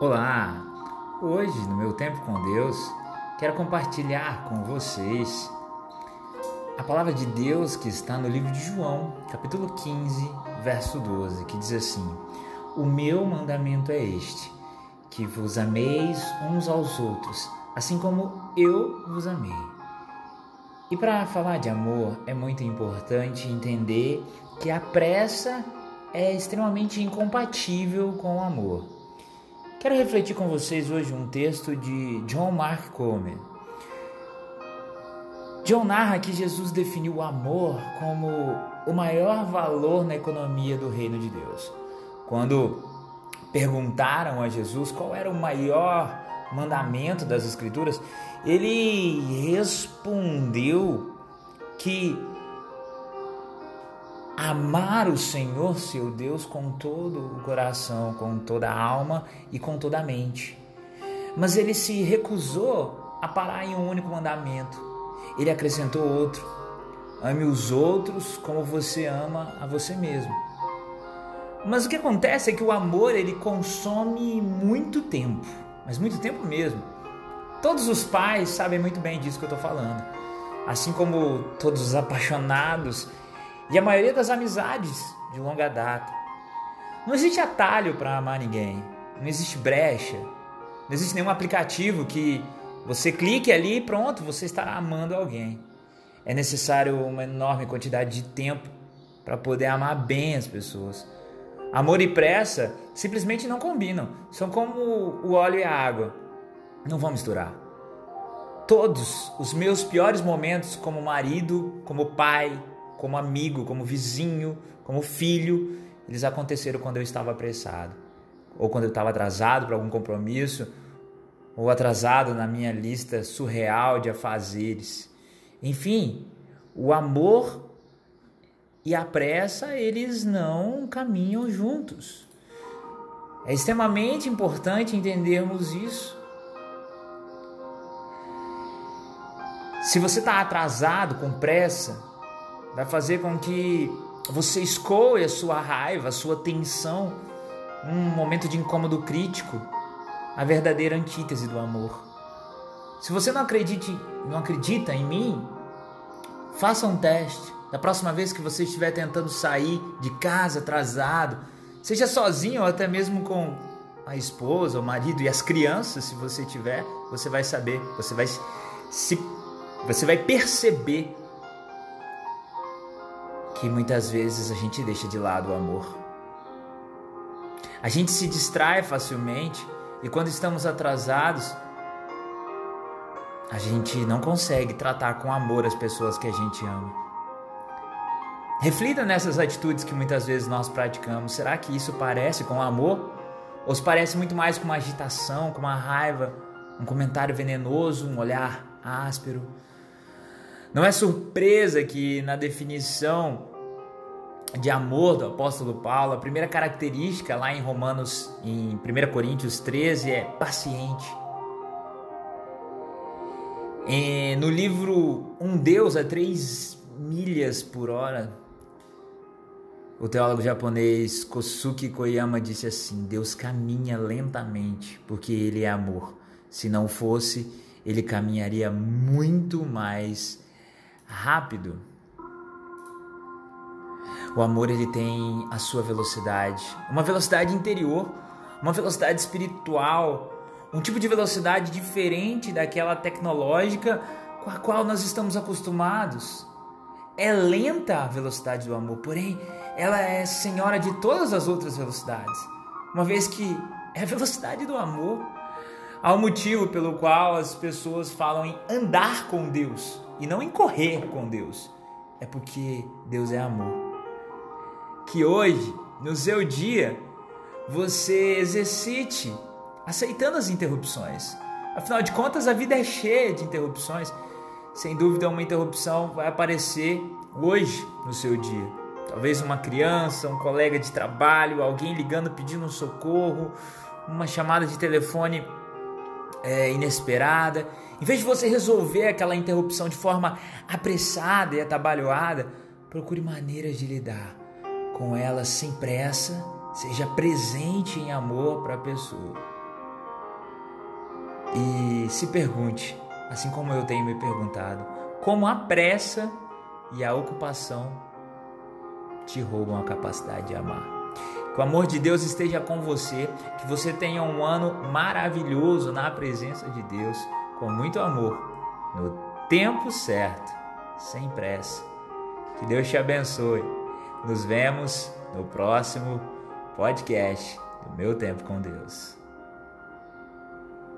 Olá! Hoje, no meu tempo com Deus, quero compartilhar com vocês a palavra de Deus que está no livro de João, capítulo 15, verso 12, que diz assim: O meu mandamento é este, que vos ameis uns aos outros, assim como eu vos amei. E para falar de amor, é muito importante entender que a pressa é extremamente incompatível com o amor. Quero refletir com vocês hoje um texto de John Mark Comer. John narra que Jesus definiu o amor como o maior valor na economia do reino de Deus. Quando perguntaram a Jesus qual era o maior mandamento das Escrituras, ele respondeu que amar o Senhor, seu Deus, com todo o coração, com toda a alma e com toda a mente. Mas ele se recusou a parar em um único mandamento. Ele acrescentou outro: ame os outros como você ama a você mesmo. Mas o que acontece é que o amor ele consome muito tempo, mas muito tempo mesmo. Todos os pais sabem muito bem disso que eu estou falando. Assim como todos os apaixonados e a maioria das amizades de longa data. Não existe atalho para amar ninguém, não existe brecha, não existe nenhum aplicativo que você clique ali e pronto, você estará amando alguém. É necessário uma enorme quantidade de tempo para poder amar bem as pessoas. Amor e pressa simplesmente não combinam, são como o óleo e a água, não vão misturar. Todos os meus piores momentos como marido, como pai, como amigo, como vizinho, como filho, eles aconteceram quando eu estava apressado, ou quando eu estava atrasado para algum compromisso, ou atrasado na minha lista surreal de afazeres. Enfim, o amor e a pressa, eles não caminham juntos. É extremamente importante entendermos isso. Se você está atrasado, com pressa, vai fazer com que você escoe a sua raiva, a sua tensão, num momento de incômodo crítico, a verdadeira antítese do amor. Se você não acredite, não acredita em mim, faça um teste. Da próxima vez que você estiver tentando sair de casa atrasado, seja sozinho ou até mesmo com a esposa, o marido e as crianças, se você tiver, você vai saber, você vai se você vai perceber que muitas vezes a gente deixa de lado o amor. A gente se distrai facilmente e quando estamos atrasados, a gente não consegue tratar com amor as pessoas que a gente ama. Reflita nessas atitudes que muitas vezes nós praticamos. Será que isso parece com amor? Ou se parece muito mais com uma agitação, com uma raiva, um comentário venenoso, um olhar áspero? Não é surpresa que na definição de amor do apóstolo Paulo, a primeira característica lá em Romanos, em 1 Coríntios 13, é paciente. E no livro Um Deus a três milhas por hora, o teólogo japonês Kosuke Koyama disse assim: Deus caminha lentamente porque Ele é amor. Se não fosse, Ele caminharia muito mais rápido. O amor ele tem a sua velocidade, uma velocidade interior, uma velocidade espiritual, um tipo de velocidade diferente daquela tecnológica com a qual nós estamos acostumados. É lenta a velocidade do amor, porém ela é senhora de todas as outras velocidades, uma vez que é a velocidade do amor. Há um motivo pelo qual as pessoas falam em andar com Deus e não em correr com Deus. É porque Deus é amor que hoje, no seu dia, você exercite aceitando as interrupções. Afinal de contas, a vida é cheia de interrupções. Sem dúvida, uma interrupção vai aparecer hoje no seu dia. Talvez uma criança, um colega de trabalho, alguém ligando pedindo um socorro, uma chamada de telefone é, inesperada. Em vez de você resolver aquela interrupção de forma apressada e atabalhoada, procure maneiras de lidar com ela sem pressa, seja presente em amor para a pessoa. E se pergunte, assim como eu tenho me perguntado, como a pressa e a ocupação te roubam a capacidade de amar. Que o amor de Deus esteja com você, que você tenha um ano maravilhoso na presença de Deus, com muito amor, no tempo certo, sem pressa. Que Deus te abençoe. Nos vemos no próximo podcast do Meu Tempo com Deus.